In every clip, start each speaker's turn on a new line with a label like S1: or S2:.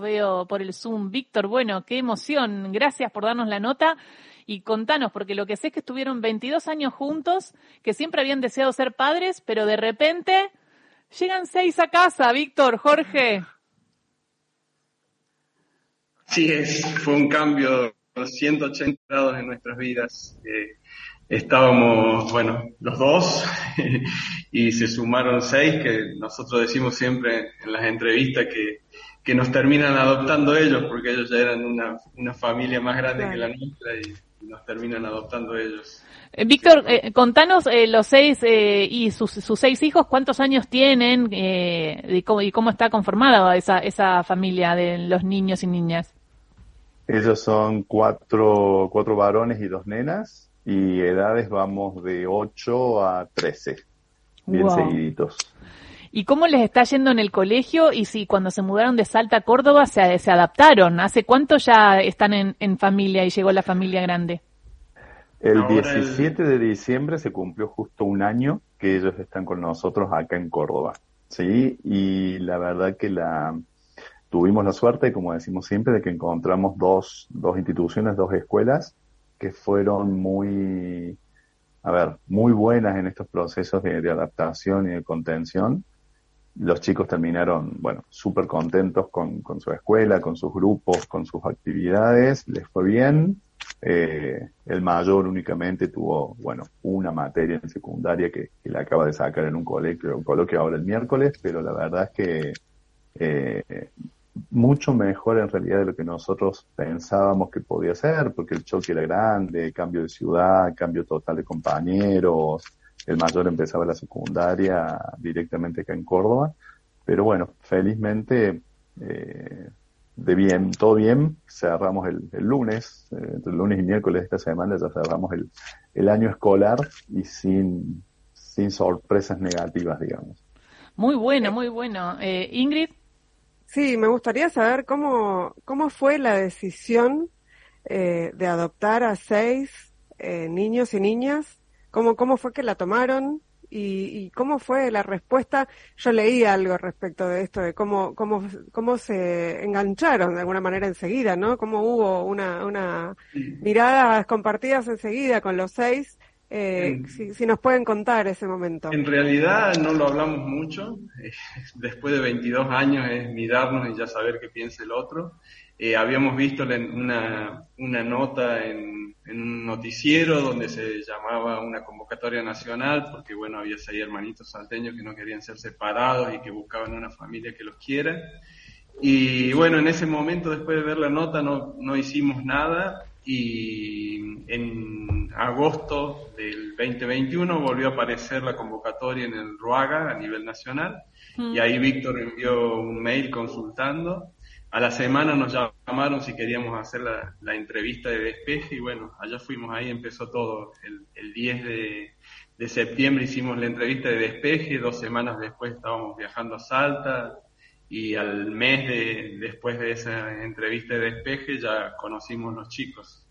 S1: veo por el Zoom. Víctor, bueno, qué emoción. Gracias por darnos la nota y contanos, porque lo que sé es que estuvieron 22 años juntos, que siempre habían deseado ser padres, pero de repente llegan seis a casa. Víctor, Jorge.
S2: Sí, es, fue un cambio de 180 grados en nuestras vidas. Eh, estábamos, bueno, los dos y se sumaron seis que nosotros decimos siempre en las entrevistas que, que nos terminan adoptando ellos porque ellos ya eran una, una familia más grande que la nuestra y, nos terminan adoptando ellos.
S1: Eh, Víctor, eh, contanos eh, los seis y sus, sus, seis hijos, ¿cuántos años tienen y cómo, y, cómo, está conformada esa, esa familia de los niños y niñas?
S3: Ellos son cuatro, cuatro varones y dos nenas y edades vamos de 8 a 13, bien seguiditos.
S1: ¿Y cómo les está yendo en el colegio? Y si cuando se mudaron de Salta a Córdoba se, se adaptaron. ¿Hace cuánto ya están en, en, familia y llegó la familia grande?
S3: El 17 de diciembre se cumplió justo un año que ellos están con nosotros acá en Córdoba. Sí, y la verdad que la tuvimos la suerte, como decimos siempre, de que encontramos dos, dos instituciones, dos escuelas que fueron muy, a ver, muy buenas en estos procesos de, adaptación y de contención. Los chicos terminaron, bueno, súper contentos con, con, su escuela, con sus grupos, con sus actividades, les fue bien. Eh, el mayor únicamente tuvo, bueno, una materia en secundaria que, que le acaba de sacar en un colegio, un coloquio ahora el miércoles, pero la verdad es que eh, mucho mejor en realidad de lo que nosotros pensábamos que podía ser, porque el choque era grande, cambio de ciudad, cambio total de compañeros, el mayor empezaba la secundaria directamente acá en Córdoba, pero bueno, felizmente eh, de bien, todo bien, cerramos el, lunes, eh, entre el lunes y miércoles de esta semana ya cerramos el, el año escolar y sin, sin sorpresas negativas, digamos.
S1: Muy bueno, muy bueno. Eh, Ingrid.
S4: Sí, me gustaría saber cómo, cómo fue la decisión eh, de adoptar a seis eh, niños y niñas, cómo, cómo fue que la tomaron y, y, cómo fue la respuesta. Yo leí algo respecto de esto, de cómo, cómo, cómo se engancharon de alguna manera enseguida, ¿no? Cómo hubo una, una miradas compartidas enseguida con los seis eh, si, nos pueden contar ese momento.
S2: En realidad no lo hablamos mucho. Después de 22 años es mirarnos y ya saber qué piensa el otro. Eh, habíamos visto una, una nota en, en, un noticiero donde se llamaba una convocatoria nacional porque, bueno, había seis hermanitos salteños que no querían ser separados y que buscaban una familia que los quiera. Y bueno, en ese momento, después de ver la nota, no, no hicimos nada y en agosto del 2021 volvió a aparecer la convocatoria en el RUAGA a nivel nacional y ahí Víctor envió un mail consultando. A la semana nos llamaron si queríamos hacer la, entrevista de despeje y bueno, allá fuimos, ahí empezó todo. El, 10 de, de septiembre hicimos la entrevista de despeje, dos semanas después estábamos viajando a Salta, y al mes de, después de esa entrevista de despeje ya conocimos los chicos.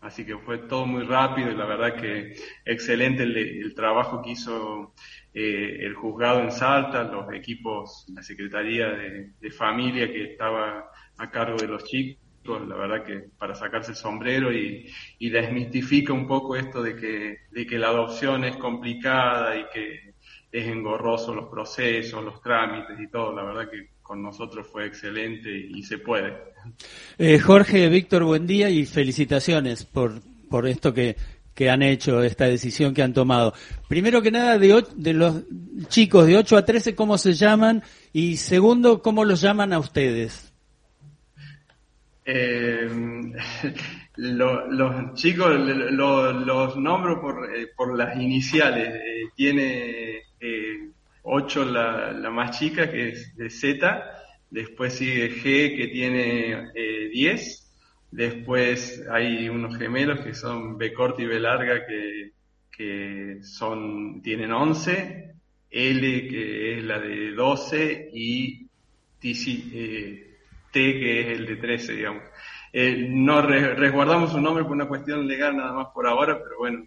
S2: Así que fue todo muy rápido y la verdad que excelente el, trabajo que hizo eh, el juzgado en Salta, los equipos, la Secretaría de, Familia que estaba a cargo de los chicos, la verdad que para sacarse el sombrero y, y desmistifica un poco esto de que, de que la adopción es complicada y que es engorroso los procesos, los trámites y todo. La verdad que con nosotros fue excelente y, se puede.
S5: Eh, Jorge, Víctor, buen día y felicitaciones por, por esto que, que han hecho, esta decisión que han tomado. Primero que nada, de, los chicos de 8 a 13, ¿cómo se llaman? Y segundo, ¿cómo los llaman a ustedes?
S2: Eh, los chicos los nombro por, eh, por las iniciales. Eh, tiene eh, 8 la, la, más chica, que es de Z, después sigue G, que tiene eh, 10, después hay unos gemelos que son B corta y B larga, que, que son, tienen 11, L, que es la de 12, y eh, T, que es el de 13, digamos. Eh, no resguardamos su nombre por una cuestión legal nada más por ahora, pero bueno,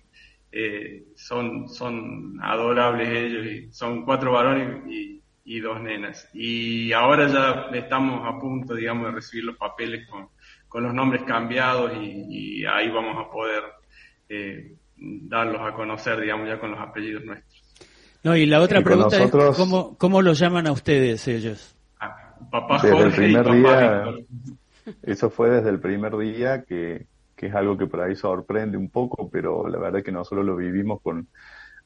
S2: eh, son, son adorables ellos son cuatro varones y, y dos nenas. Y ahora ya estamos a punto, digamos, de recibir los papeles con, con los nombres cambiados y, ahí vamos a poder eh, darlos a conocer, digamos, ya con los apellidos nuestros.
S5: No, y la otra pregunta es, ¿cómo, ¿cómo lo llaman a ustedes ellos?
S2: Ah, papá
S3: desde el primer día, Eso fue desde el primer día que, que es algo que por ahí sorprende un poco, pero la verdad es que nosotros lo vivimos con,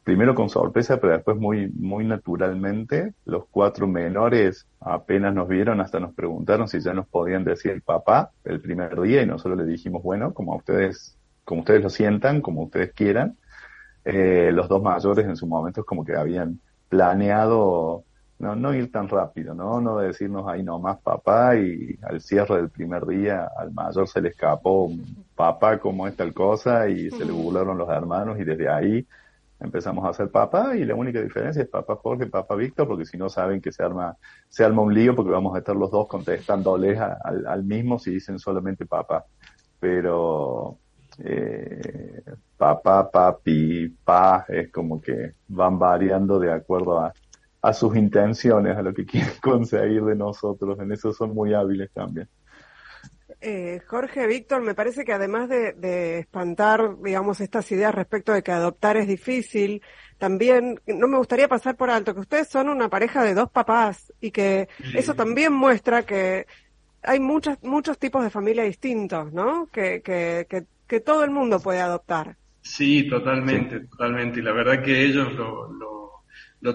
S3: primero con sorpresa, pero después muy, muy naturalmente. Los cuatro menores apenas nos vieron, hasta nos preguntaron si ya nos podían decir papá el primer día y nosotros le dijimos, bueno, como ustedes, como ustedes lo sientan, como ustedes quieran. Eh, los dos mayores en su momento como que habían planeado no, no ir tan rápido, ¿no? No decirnos ahí nomás papá y al cierre del primer día al mayor se le escapó papá como es tal cosa y se le burlaron los hermanos y desde ahí empezamos a hacer papá y la única diferencia es papá Jorge, papá Víctor, porque si no saben que se arma, se arma un lío porque vamos a estar los dos contestándoles al, al mismo si dicen solamente papá. Pero eh, papá, papi, pa, es como que van variando de acuerdo a, a sus intenciones, a lo que quieren conseguir de nosotros. En eso son muy hábiles también.
S4: Eh, Jorge, Víctor, me parece que además de, espantar, digamos, estas ideas respecto de que adoptar es difícil, también no me gustaría pasar por alto que ustedes son una pareja de dos papás y que eso también muestra que hay muchos muchos tipos de familia distintos, ¿no? Que, que, que, todo el mundo puede adoptar.
S2: Sí, totalmente, totalmente. Y la verdad que ellos lo, lo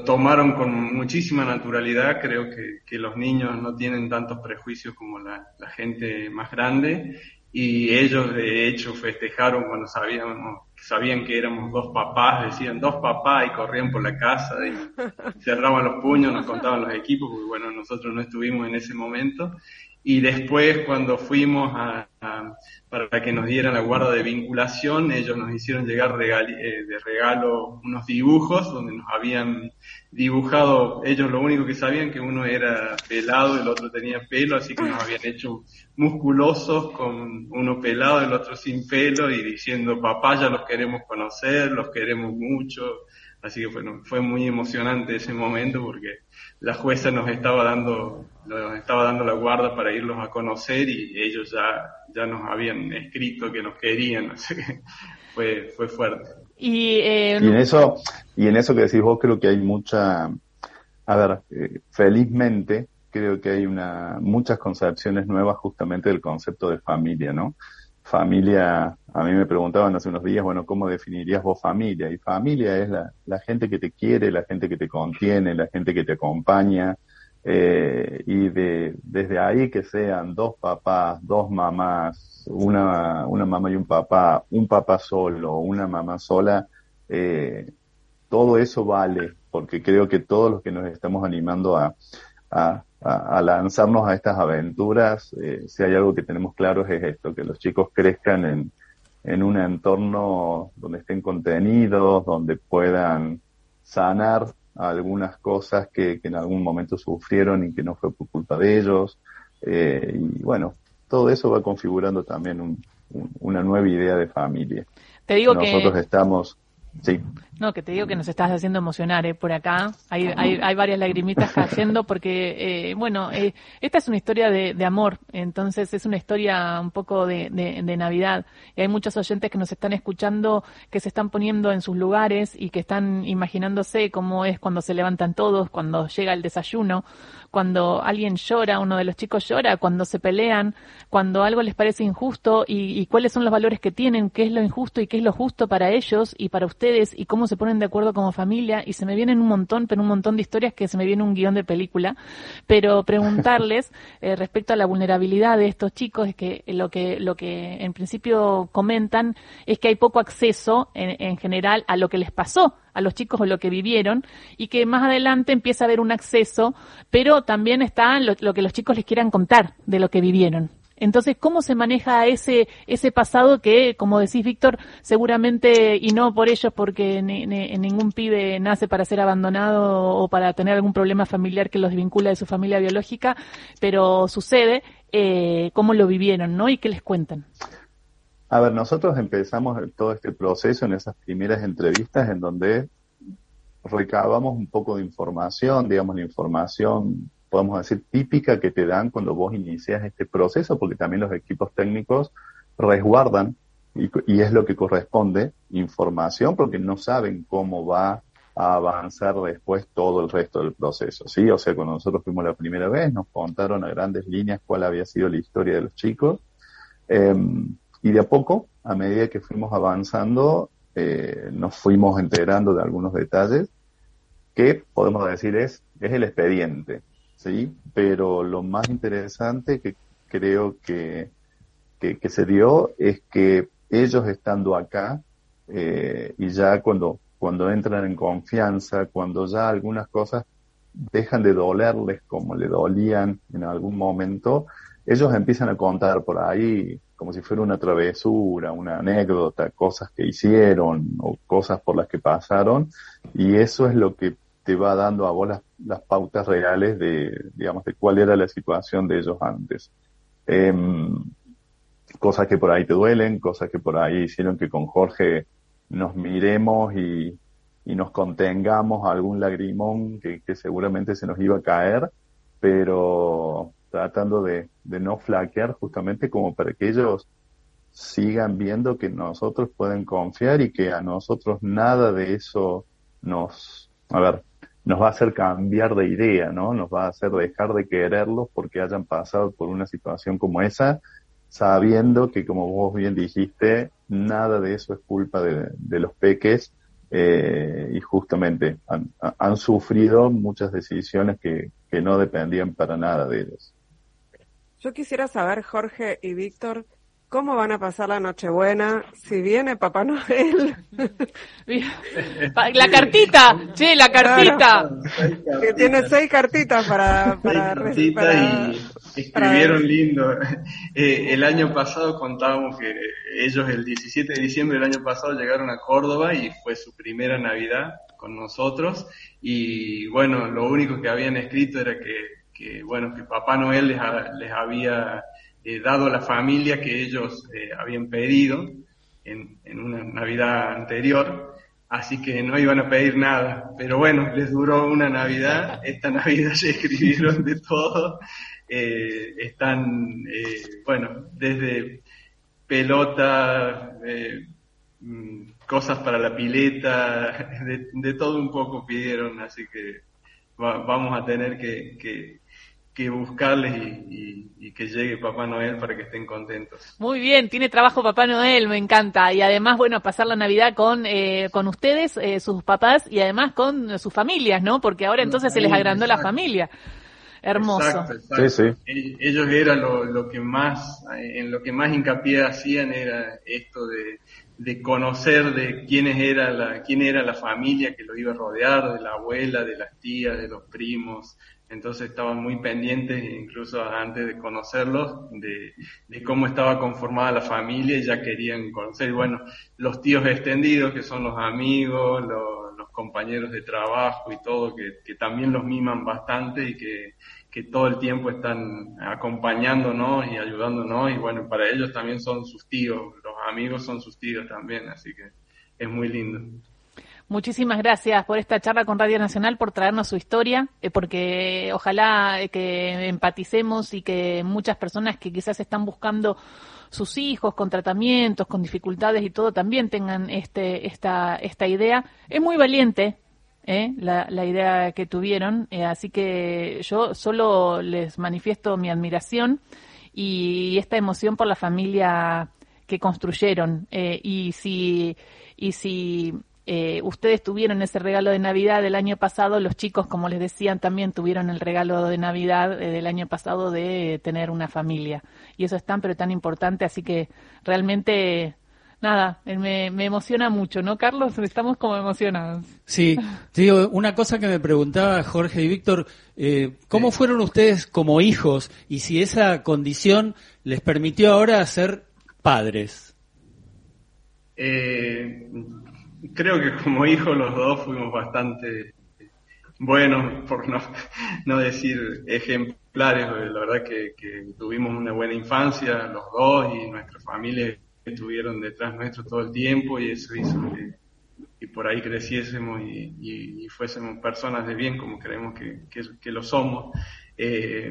S2: tomaron con muchísima naturalidad. Creo que, que, los niños no tienen tantos prejuicios como la, la, gente más grande y ellos de hecho festejaron cuando sabíamos, sabían que éramos dos papás, decían dos papás y corrían por la casa y cerraban los puños, nos contaban los equipos, porque bueno, nosotros no estuvimos en ese momento y después cuando fuimos a, para que nos dieran la guarda de vinculación, ellos nos hicieron llegar eh, de regalo unos dibujos donde nos habían dibujado, ellos lo único que sabían que uno era pelado, el otro tenía pelo, así que nos habían hecho musculosos con uno pelado, el otro sin pelo y diciendo papá ya los queremos conocer, los queremos mucho, así que bueno, fue muy emocionante ese momento porque la jueza nos estaba dando nos estaba dando la guarda para irlos a conocer y ellos ya ya nos habían escrito que nos querían así que fue fue fuerte.
S3: Y, eh, y en eso y en eso que decís vos creo que hay mucha a ver eh, felizmente creo que hay una muchas concepciones nuevas justamente del concepto de familia no familia, a mí me preguntaban hace unos días, bueno, ¿cómo definirías vos familia? Y familia es la, la gente que te quiere, la gente que te contiene, la gente que te acompaña, eh, y de, desde ahí que sean dos papás, dos mamás, una, una mamá y un papá, un papá solo, una mamá sola, eh, todo eso vale, porque creo que todos los que nos estamos animando a, a, a, lanzarnos a estas aventuras, eh, si hay algo que tenemos claro es esto, que los chicos crezcan en, en un entorno donde estén contenidos, donde puedan sanar algunas cosas que, que en algún momento sufrieron y que no fue por culpa de ellos. Eh, y bueno, todo eso va configurando también un, una nueva idea de familia.
S1: Te digo
S3: Nosotros estamos
S1: No, que te digo que nos estás haciendo emocionar ¿eh? por acá. Hay, hay, hay varias lagrimitas cayendo porque, eh, bueno, eh, esta es una historia de, de, amor, entonces es una historia un poco de, de, de, Navidad. Y hay muchos oyentes que nos están escuchando, que se están poniendo en sus lugares y que están imaginándose cómo es cuando se levantan todos, cuando llega el desayuno, cuando alguien llora, uno de los chicos llora, cuando se pelean, cuando algo les parece injusto y, y cuáles son los valores que tienen, qué es lo injusto y qué es lo justo para ellos y para ustedes y cómo se ponen de acuerdo como familia y se me vienen un montón, pero un montón de historias que se me viene un guion de película, pero preguntarles eh, respecto a la vulnerabilidad de estos chicos es que lo que lo que en principio comentan es que hay poco acceso en, en general a lo que les pasó a los chicos o lo que vivieron y que más adelante empieza a haber un acceso, pero también está lo, lo que los chicos les quieran contar de lo que vivieron. Entonces, ¿cómo se maneja ese, ese pasado que, como decís, Víctor, seguramente, y no por ellos, porque ningún pibe nace para ser abandonado o para tener algún problema familiar que los vincula de su familia biológica, pero sucede, eh, cómo lo vivieron, ¿no? Y qué les cuentan.
S3: A ver, nosotros empezamos todo este proceso en esas primeras entrevistas en donde recabamos un poco de información, digamos, la información, podemos decir, típica que te dan cuando vos inicias este proceso, porque también los equipos técnicos resguardan, y, es lo que corresponde, información, porque no saben cómo va a avanzar después todo el resto del proceso, ¿sí? O sea, cuando nosotros fuimos la primera vez, nos contaron a grandes líneas cuál había sido la historia de los chicos, eh, y de a poco, a medida que fuimos avanzando, eh, nos fuimos enterando de algunos detalles que podemos decir es, es el expediente, Pero lo más interesante que creo que, que, se dio es que ellos estando acá eh, y ya cuando, cuando entran en confianza, cuando ya algunas cosas dejan de dolerles como le dolían en algún momento, ellos empiezan a contar por ahí como si fuera una travesura, una anécdota, cosas que hicieron o cosas por las que pasaron, y eso es lo que te va dando a vos las, pautas reales de, digamos, de cuál era la situación de ellos antes. Em, cosas que por ahí te duelen, cosas que por ahí hicieron que con Jorge nos miremos y, y nos contengamos algún lagrimón que, que seguramente se nos iba a caer, pero tratando de, no flaquear justamente como para que ellos sigan viendo que nosotros pueden confiar y que a nosotros nada de eso nos, a ver, nos va a hacer cambiar de idea, ¿no? Nos va a hacer dejar de quererlos porque hayan pasado por una situación como esa, sabiendo que, como vos bien dijiste, nada de eso es culpa de, los peques eh, y justamente han, han, sufrido muchas decisiones que, que no dependían para nada de ellos.
S4: Yo quisiera saber, Jorge y Víctor, ¿Cómo van a pasar la Nochebuena si viene Papá Noel?
S1: la cartita, che, la cartita.
S4: que tiene seis cartitas para, para,
S2: y escribieron lindo. Eh, el año pasado contábamos que ellos el 17 de diciembre del año pasado llegaron a Córdoba y fue su primera Navidad con nosotros y bueno, lo único que habían escrito era que que bueno, que Papá Noel les, les había eh, dado la familia que ellos eh, habían pedido en, en, una Navidad anterior, así que no iban a pedir nada. Pero bueno, les duró una Navidad, esta Navidad se escribieron de todo, eh, están, bueno, desde pelota, mm, cosas para la pileta, de, de, todo un poco pidieron, así que vamos a tener que, que que buscarles y, que llegue Papá Noel para que estén contentos.
S1: Muy bien, tiene trabajo Papá Noel, me encanta. Y además, bueno, pasar la Navidad con, eh, con ustedes, eh, sus papás, y además con sus familias, ¿no? Porque ahora entonces se les agrandó la familia. Hermoso.
S2: Sí, sí. Ellos era lo, lo, que más, en lo que más hincapié hacían era esto de, de conocer de quiénes era la, quién era la familia que lo iba a rodear, de la abuela, de las tías, de los primos, entonces estaban muy pendientes, incluso antes de conocerlos, de, cómo estaba conformada la familia y ya querían conocer. Y bueno, los tíos extendidos, que son los amigos, los, compañeros de trabajo y todo, que, también los miman bastante y que, que todo el tiempo están acompañándonos y ayudándonos. Y bueno, para ellos también son sus tíos, los amigos son sus tíos también, así que es muy lindo.
S1: Muchísimas gracias por esta charla con Radio Nacional, por traernos su historia, eh, porque ojalá eh, que empaticemos y que muchas personas que quizás están buscando sus hijos con tratamientos, con dificultades y todo, también tengan este, esta, esta idea. Es muy valiente ¿eh? la, la, idea que tuvieron, así que yo solo les manifiesto mi admiración y esta emoción por la familia que construyeron. y si, y si eh, ustedes tuvieron ese regalo de Navidad del año pasado, los chicos, como les decían, también tuvieron el regalo de Navidad eh, del año pasado de tener una familia. Y eso es tan, pero tan importante, así que realmente, nada, eh, me, emociona mucho, ¿no, Carlos? Estamos como emocionados.
S5: Sí, digo, una cosa que me preguntaba Jorge y Víctor, ¿cómo fueron ustedes como hijos y si esa condición les permitió ahora ser padres?
S2: Eh, creo que como hijos los dos fuimos bastante buenos, por no, no decir ejemplares, la verdad que, tuvimos una buena infancia los dos y nuestra familia estuvieron detrás nuestro todo el tiempo y eso hizo que, y por ahí creciésemos y, y, fuésemos personas de bien como creemos que, lo somos. Eh,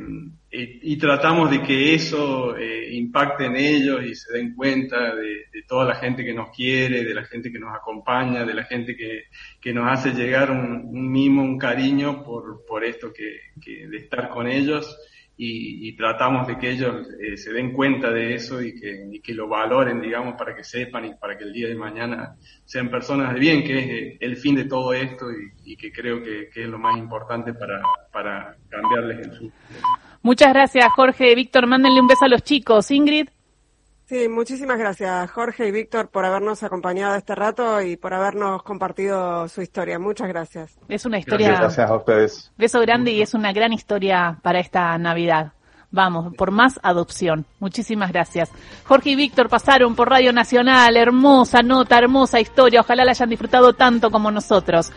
S2: y, tratamos de que eso eh, impacte en ellos y se den cuenta de, toda la gente que nos quiere, de la gente que nos acompaña, de la gente que, nos hace llegar un, mimo, un cariño por, por esto que de estar con ellos y, tratamos de que ellos eh, se den cuenta de eso y que, que, lo valoren, digamos, para que sepan y para que el día de mañana sean personas de bien, que es eh, el fin de todo esto y, que creo que, es lo más importante para, para cambiarles el su.
S1: Muchas gracias, Jorge. Víctor, mándenle un beso a los chicos. Ingrid.
S4: Sí, muchísimas gracias Jorge y Víctor por habernos acompañado este rato y por habernos compartido su historia. Muchas gracias.
S1: Es una historia.
S3: Gracias a ustedes.
S1: Beso grande y es una gran historia para esta Navidad. Vamos, por más adopción. Muchísimas gracias. Jorge y Víctor pasaron por Radio Nacional. Hermosa nota, hermosa historia. Ojalá la hayan disfrutado tanto como nosotros.